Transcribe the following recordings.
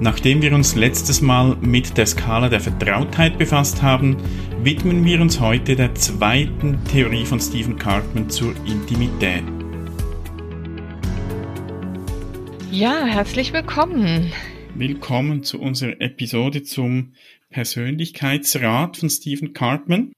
Nachdem wir uns letztes Mal mit der Skala der Vertrautheit befasst haben, widmen wir uns heute der zweiten Theorie von Stephen Cartman zur Intimität. Ja, herzlich willkommen. Willkommen zu unserer Episode zum Persönlichkeitsrat von Stephen Cartman.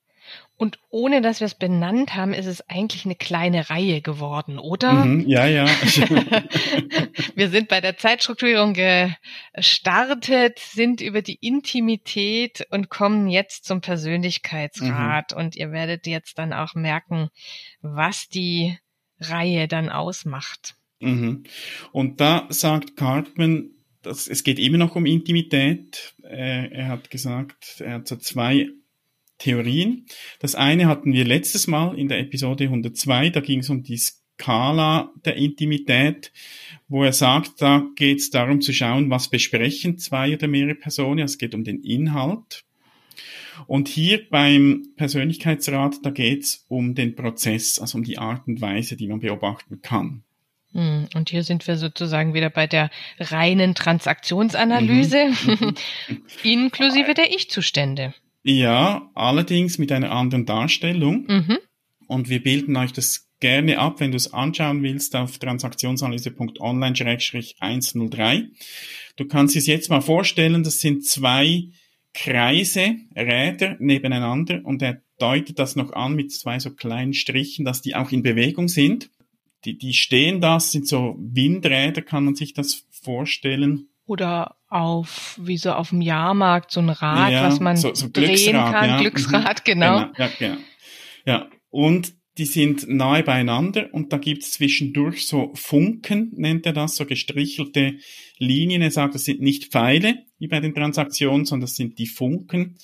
Und ohne dass wir es benannt haben, ist es eigentlich eine kleine Reihe geworden, oder? Mhm, ja, ja. wir sind bei der Zeitstrukturierung gestartet, sind über die Intimität und kommen jetzt zum Persönlichkeitsrat. Mhm. Und ihr werdet jetzt dann auch merken, was die Reihe dann ausmacht. Mhm. Und da sagt Cartman, dass es geht immer noch um Intimität. Er, er hat gesagt, er hat so zwei Theorien. Das eine hatten wir letztes Mal in der Episode 102, da ging es um die Skala der Intimität, wo er sagt, da geht es darum zu schauen, was besprechen zwei oder mehrere Personen, es geht um den Inhalt. Und hier beim Persönlichkeitsrat, da geht es um den Prozess, also um die Art und Weise, die man beobachten kann. Hm, und hier sind wir sozusagen wieder bei der reinen Transaktionsanalyse, mhm. inklusive der Ich-Zustände. Ja, allerdings mit einer anderen Darstellung. Mhm. Und wir bilden euch das gerne ab, wenn du es anschauen willst, auf transaktionsanalyse.online-103. Du kannst es jetzt mal vorstellen, das sind zwei Kreise, Räder nebeneinander und er deutet das noch an mit zwei so kleinen Strichen, dass die auch in Bewegung sind. Die, die stehen da, sind so Windräder, kann man sich das vorstellen. Oder auf, wie so auf dem Jahrmarkt, so ein Rad, ja, was man so, so drehen kann, ja. Glücksrad, mhm. genau. genau. Ja, genau. Ja, und die sind nahe beieinander und da gibt's zwischendurch so Funken, nennt er das, so gestrichelte Linien. Er sagt, das sind nicht Pfeile, wie bei den Transaktionen, sondern das sind die Funken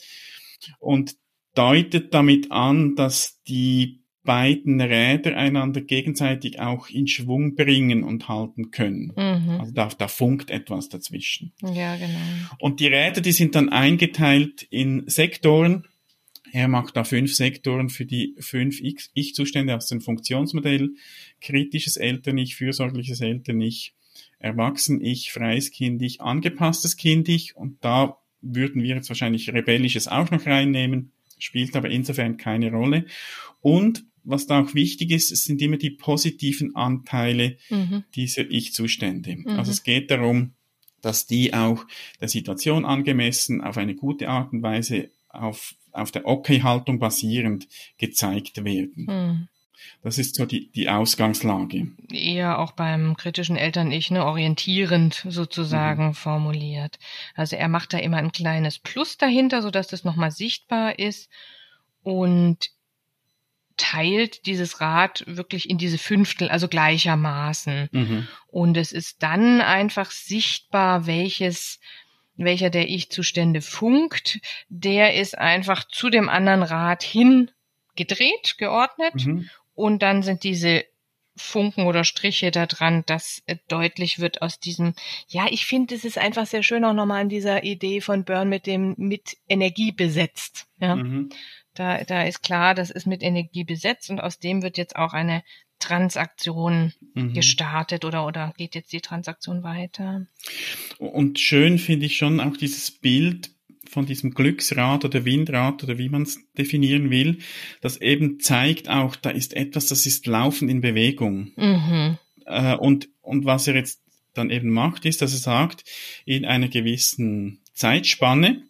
und deutet damit an, dass die beiden Räder einander gegenseitig auch in Schwung bringen und halten können. Mhm. Also da, da funkt etwas dazwischen. Ja, genau. Und die Räder, die sind dann eingeteilt in Sektoren. Er macht da fünf Sektoren für die fünf Ich-Zustände aus dem Funktionsmodell. Kritisches Eltern-Ich, fürsorgliches Eltern-Ich, Erwachsen-Ich, freies Kind-Ich, angepasstes Kind-Ich. Und da würden wir jetzt wahrscheinlich rebellisches auch noch reinnehmen spielt aber insofern keine Rolle. Und was da auch wichtig ist, es sind immer die positiven Anteile mhm. dieser Ich-Zustände. Mhm. Also es geht darum, dass die auch der Situation angemessen auf eine gute Art und Weise auf, auf der Okay-Haltung basierend gezeigt werden. Mhm. Das ist so die, die Ausgangslage. Eher auch beim kritischen Eltern-Ich, ne, orientierend sozusagen mhm. formuliert. Also er macht da immer ein kleines Plus dahinter, sodass das nochmal sichtbar ist. Und teilt dieses Rad wirklich in diese Fünftel, also gleichermaßen. Mhm. Und es ist dann einfach sichtbar, welches welcher der Ich-Zustände funkt, der ist einfach zu dem anderen Rad hin gedreht, geordnet. Mhm. Und dann sind diese Funken oder Striche da dran, dass deutlich wird aus diesem, ja, ich finde, es ist einfach sehr schön auch nochmal an dieser Idee von Burn mit dem, mit Energie besetzt. Ja. Mhm. Da, da ist klar, das ist mit Energie besetzt und aus dem wird jetzt auch eine Transaktion mhm. gestartet oder, oder geht jetzt die Transaktion weiter. Und schön finde ich schon auch dieses Bild von diesem Glücksrad oder Windrad oder wie man es definieren will, das eben zeigt auch, da ist etwas, das ist laufend in Bewegung. Mhm. Äh, und, und was er jetzt dann eben macht, ist, dass er sagt, in einer gewissen Zeitspanne,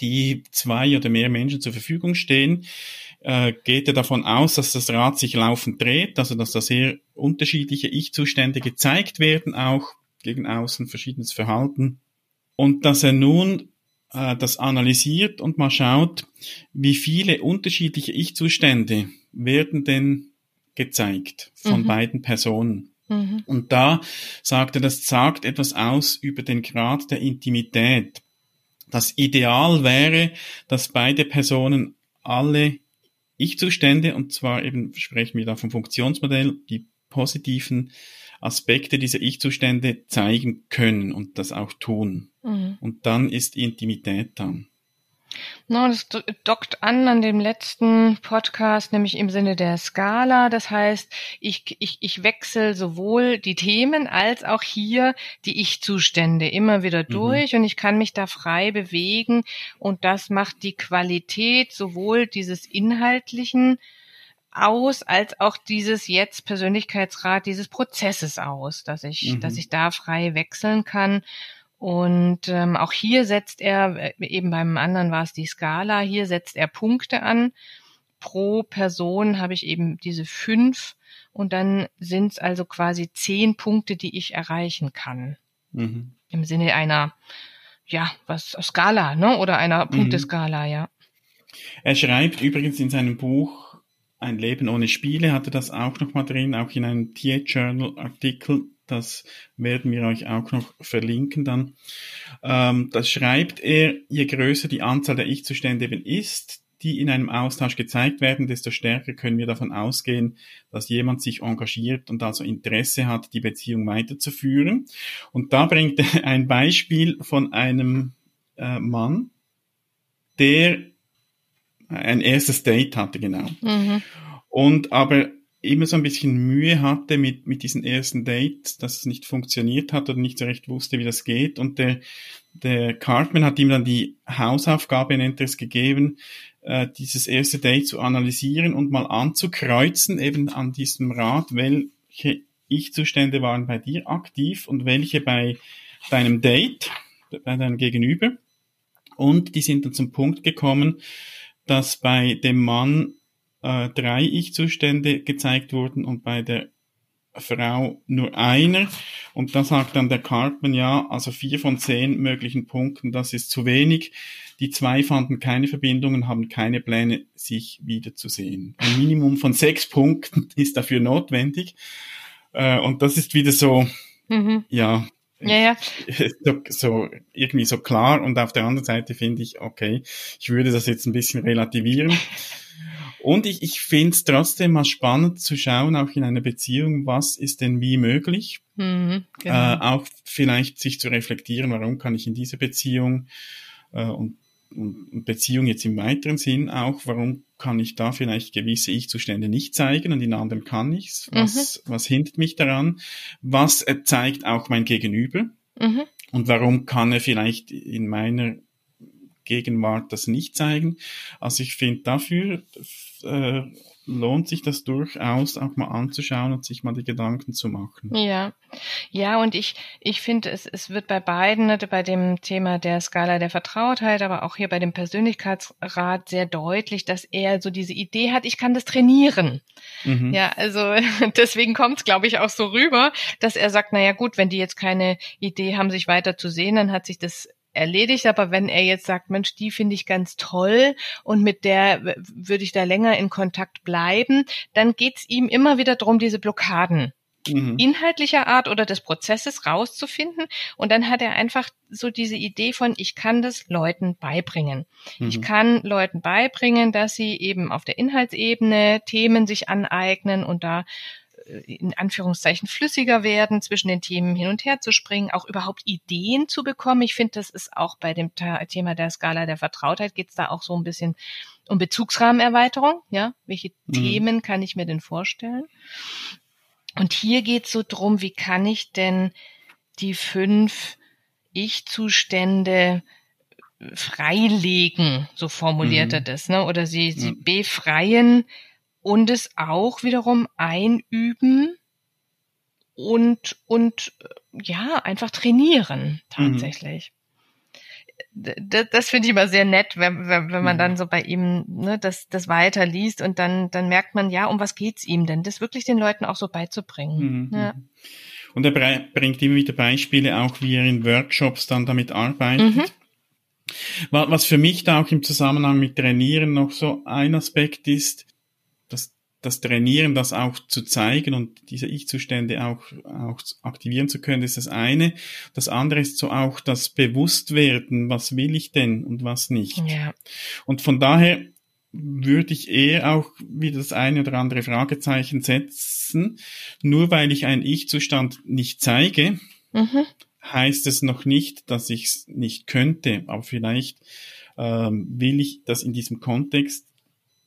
die zwei oder mehr Menschen zur Verfügung stehen, äh, geht er davon aus, dass das Rad sich laufend dreht, also dass da sehr unterschiedliche Ich-Zustände gezeigt werden, auch gegen außen verschiedenes Verhalten. Und dass er nun äh, das analysiert und mal schaut, wie viele unterschiedliche Ich-Zustände werden denn gezeigt von mhm. beiden Personen. Mhm. Und da sagt er, das sagt etwas aus über den Grad der Intimität. Das Ideal wäre, dass beide Personen alle Ich-Zustände, und zwar eben sprechen wir da vom Funktionsmodell, die positiven Aspekte dieser Ich-Zustände zeigen können und das auch tun. Mhm. Und dann ist Intimität dann. No, das dockt an an dem letzten Podcast, nämlich im Sinne der Skala. Das heißt, ich, ich, ich wechsle sowohl die Themen als auch hier die Ich-Zustände immer wieder mhm. durch mhm. und ich kann mich da frei bewegen und das macht die Qualität sowohl dieses inhaltlichen aus, als auch dieses jetzt Persönlichkeitsrat dieses Prozesses aus, dass ich, mhm. dass ich da frei wechseln kann. Und ähm, auch hier setzt er, äh, eben beim anderen war es die Skala, hier setzt er Punkte an. Pro Person habe ich eben diese fünf und dann sind es also quasi zehn Punkte, die ich erreichen kann. Mhm. Im Sinne einer, ja, was Skala, ne? Oder einer mhm. Punkteskala, ja. Er schreibt übrigens in seinem Buch ein Leben ohne Spiele hatte das auch noch mal drin, auch in einem Tier-Journal-Artikel. Das werden wir euch auch noch verlinken dann. Ähm, das schreibt er, je größer die Anzahl der Ich-Zustände eben ist, die in einem Austausch gezeigt werden, desto stärker können wir davon ausgehen, dass jemand sich engagiert und also Interesse hat, die Beziehung weiterzuführen. Und da bringt er ein Beispiel von einem äh, Mann, der ein erstes Date hatte, genau. Mhm. Und aber immer so ein bisschen Mühe hatte mit, mit diesen ersten Dates, dass es nicht funktioniert hat oder nicht so recht wusste, wie das geht. Und der, der Cartman hat ihm dann die Hausaufgabe, nennt er es, gegeben, äh, dieses erste Date zu analysieren und mal anzukreuzen, eben an diesem Rad, welche Ich-Zustände waren bei dir aktiv und welche bei deinem Date, bei deinem Gegenüber. Und die sind dann zum Punkt gekommen, dass bei dem Mann äh, drei Ich-Zustände gezeigt wurden und bei der Frau nur einer. Und da sagt dann der Cartman, ja, also vier von zehn möglichen Punkten, das ist zu wenig. Die zwei fanden keine Verbindungen, haben keine Pläne, sich wiederzusehen. Ein Minimum von sechs Punkten ist dafür notwendig. Äh, und das ist wieder so, mhm. ja, ja, ja. So, so, irgendwie so klar und auf der anderen Seite finde ich, okay, ich würde das jetzt ein bisschen relativieren. Und ich, ich finde es trotzdem mal spannend zu schauen, auch in einer Beziehung, was ist denn wie möglich. Mhm, genau. äh, auch vielleicht sich zu reflektieren, warum kann ich in dieser Beziehung äh, und, und Beziehung jetzt im weiteren Sinn auch, warum kann ich da vielleicht gewisse Ich-Zustände nicht zeigen und in anderen kann ich's? Was, mhm. was hindert mich daran? Was äh, zeigt auch mein Gegenüber? Mhm. Und warum kann er vielleicht in meiner Gegenwart das nicht zeigen? Also ich finde dafür äh, lohnt sich das durchaus auch mal anzuschauen und sich mal die Gedanken zu machen. Ja, ja, und ich, ich finde, es, es wird bei beiden, ne, bei dem Thema der Skala der Vertrautheit, aber auch hier bei dem Persönlichkeitsrat sehr deutlich, dass er so diese Idee hat, ich kann das trainieren. Mhm. Ja, also deswegen kommt es, glaube ich, auch so rüber, dass er sagt, naja gut, wenn die jetzt keine Idee haben, sich weiter zu sehen, dann hat sich das erledigt, aber wenn er jetzt sagt, Mensch, die finde ich ganz toll und mit der würde ich da länger in Kontakt bleiben, dann geht's ihm immer wieder darum, diese Blockaden mhm. inhaltlicher Art oder des Prozesses rauszufinden. Und dann hat er einfach so diese Idee von, ich kann das Leuten beibringen. Mhm. Ich kann Leuten beibringen, dass sie eben auf der Inhaltsebene Themen sich aneignen und da in Anführungszeichen flüssiger werden, zwischen den Themen hin und her zu springen, auch überhaupt Ideen zu bekommen. Ich finde, das ist auch bei dem Thema der Skala der Vertrautheit geht es da auch so ein bisschen um Bezugsrahmenerweiterung. Ja, welche mhm. Themen kann ich mir denn vorstellen? Und hier geht es so drum, wie kann ich denn die fünf Ich-Zustände freilegen, so formuliert mhm. er das, ne? Oder sie, sie befreien und es auch wiederum einüben und, und ja, einfach trainieren tatsächlich. Mhm. Das, das finde ich immer sehr nett, wenn, wenn, wenn man mhm. dann so bei ihm ne, das, das weiterliest und dann, dann merkt man, ja, um was geht's ihm denn? Das wirklich den Leuten auch so beizubringen. Mhm. Ja. Und er bringt immer wieder Beispiele, auch wie er in Workshops dann damit arbeitet. Mhm. Was für mich da auch im Zusammenhang mit Trainieren noch so ein Aspekt ist, das Trainieren, das auch zu zeigen und diese Ich-Zustände auch, auch aktivieren zu können, ist das eine. Das andere ist so auch das Bewusstwerden, was will ich denn und was nicht. Ja. Und von daher würde ich eher auch wieder das eine oder andere Fragezeichen setzen. Nur weil ich einen Ich-Zustand nicht zeige, mhm. heißt es noch nicht, dass ich es nicht könnte. Aber vielleicht ähm, will ich das in diesem Kontext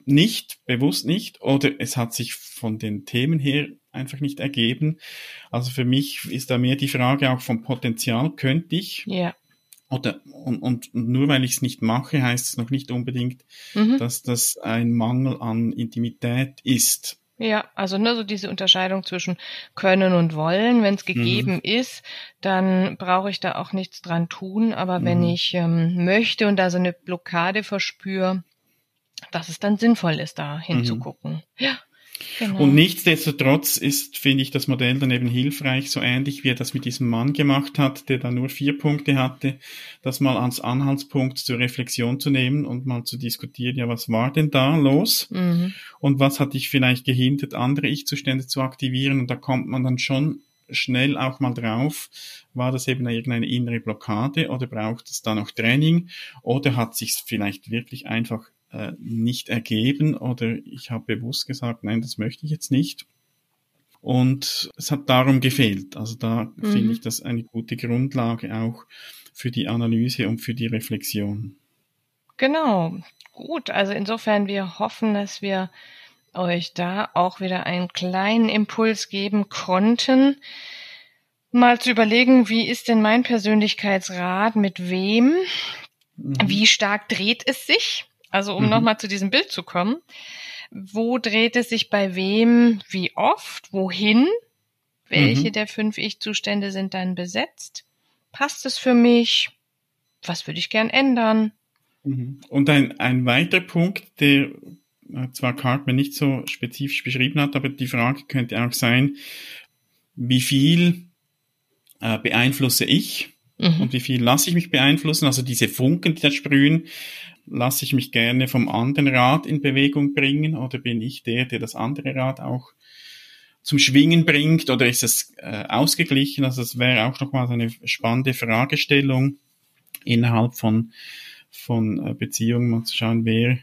nicht, bewusst nicht, oder es hat sich von den Themen her einfach nicht ergeben. Also für mich ist da mehr die Frage auch vom Potenzial, könnte ich? Ja. Oder, und, und nur weil ich es nicht mache, heißt es noch nicht unbedingt, mhm. dass das ein Mangel an Intimität ist. Ja, also nur so diese Unterscheidung zwischen können und wollen. Wenn es gegeben mhm. ist, dann brauche ich da auch nichts dran tun. Aber mhm. wenn ich ähm, möchte und da so eine Blockade verspüre, dass es dann sinnvoll ist, da hinzugucken. Mhm. Ja. Genau. Und nichtsdestotrotz ist, finde ich, das Modell dann eben hilfreich, so ähnlich wie er das mit diesem Mann gemacht hat, der da nur vier Punkte hatte, das mal als Anhaltspunkt zur Reflexion zu nehmen und mal zu diskutieren, ja, was war denn da los? Mhm. Und was hat dich vielleicht gehindert, andere Ich-Zustände zu aktivieren? Und da kommt man dann schon schnell auch mal drauf, war das eben irgendeine innere Blockade oder braucht es da noch Training oder hat sich vielleicht wirklich einfach äh, nicht ergeben oder ich habe bewusst gesagt, nein, das möchte ich jetzt nicht. Und es hat darum gefehlt. Also da mhm. finde ich das eine gute Grundlage auch für die Analyse und für die Reflexion. Genau, gut. Also insofern wir hoffen, dass wir euch da auch wieder einen kleinen Impuls geben konnten, mal zu überlegen, wie ist denn mein Persönlichkeitsrat, mit wem, mhm. wie stark dreht es sich? Also um mhm. nochmal zu diesem Bild zu kommen, wo dreht es sich bei wem, wie oft, wohin? Welche mhm. der fünf Ich-Zustände sind dann besetzt? Passt es für mich? Was würde ich gern ändern? Mhm. Und ein, ein weiterer Punkt, der äh, zwar Cartman nicht so spezifisch beschrieben hat, aber die Frage könnte auch sein, wie viel äh, beeinflusse ich mhm. und wie viel lasse ich mich beeinflussen? Also diese Funken, die da sprühen, lasse ich mich gerne vom anderen Rad in Bewegung bringen oder bin ich der, der das andere Rad auch zum Schwingen bringt oder ist es äh, ausgeglichen? Also das wäre auch nochmal eine spannende Fragestellung innerhalb von, von äh, Beziehungen, mal zu schauen, wer,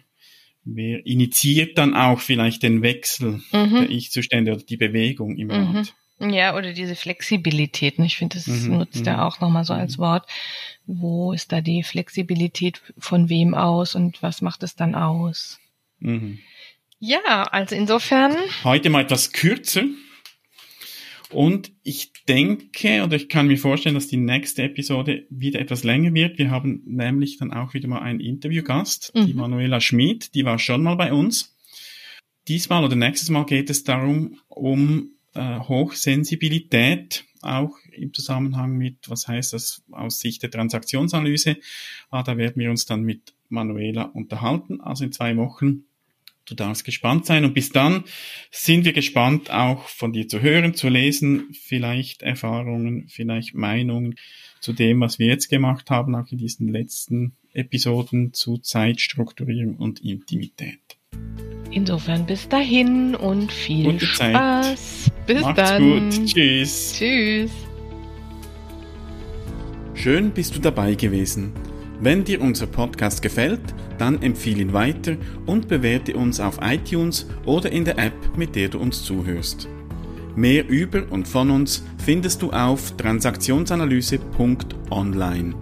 wer initiiert dann auch vielleicht den Wechsel mhm. der Ich-Zustände oder die Bewegung im mhm. Rad. Ja, oder diese Flexibilität. Ich finde, das mhm, nutzt er mhm. auch nochmal so als mhm. Wort. Wo ist da die Flexibilität von wem aus und was macht es dann aus? Mhm. Ja, also insofern. Heute mal etwas kürzer. Und ich denke, oder ich kann mir vorstellen, dass die nächste Episode wieder etwas länger wird. Wir haben nämlich dann auch wieder mal einen Interviewgast, mhm. die Manuela Schmid, die war schon mal bei uns. Diesmal oder nächstes Mal geht es darum, um äh, Hochsensibilität, auch im Zusammenhang mit, was heißt das aus Sicht der Transaktionsanalyse. Ah, da werden wir uns dann mit Manuela unterhalten, also in zwei Wochen. Du darfst gespannt sein und bis dann sind wir gespannt, auch von dir zu hören, zu lesen, vielleicht Erfahrungen, vielleicht Meinungen zu dem, was wir jetzt gemacht haben, auch in diesen letzten Episoden zu Zeitstrukturierung und Intimität. Insofern bis dahin und viel Gute Spaß. Zeit. Bis Macht's dann. gut. Tschüss. Tschüss. Schön bist du dabei gewesen. Wenn dir unser Podcast gefällt, dann empfehle ihn weiter und bewerte uns auf iTunes oder in der App, mit der du uns zuhörst. Mehr über und von uns findest du auf transaktionsanalyse.online.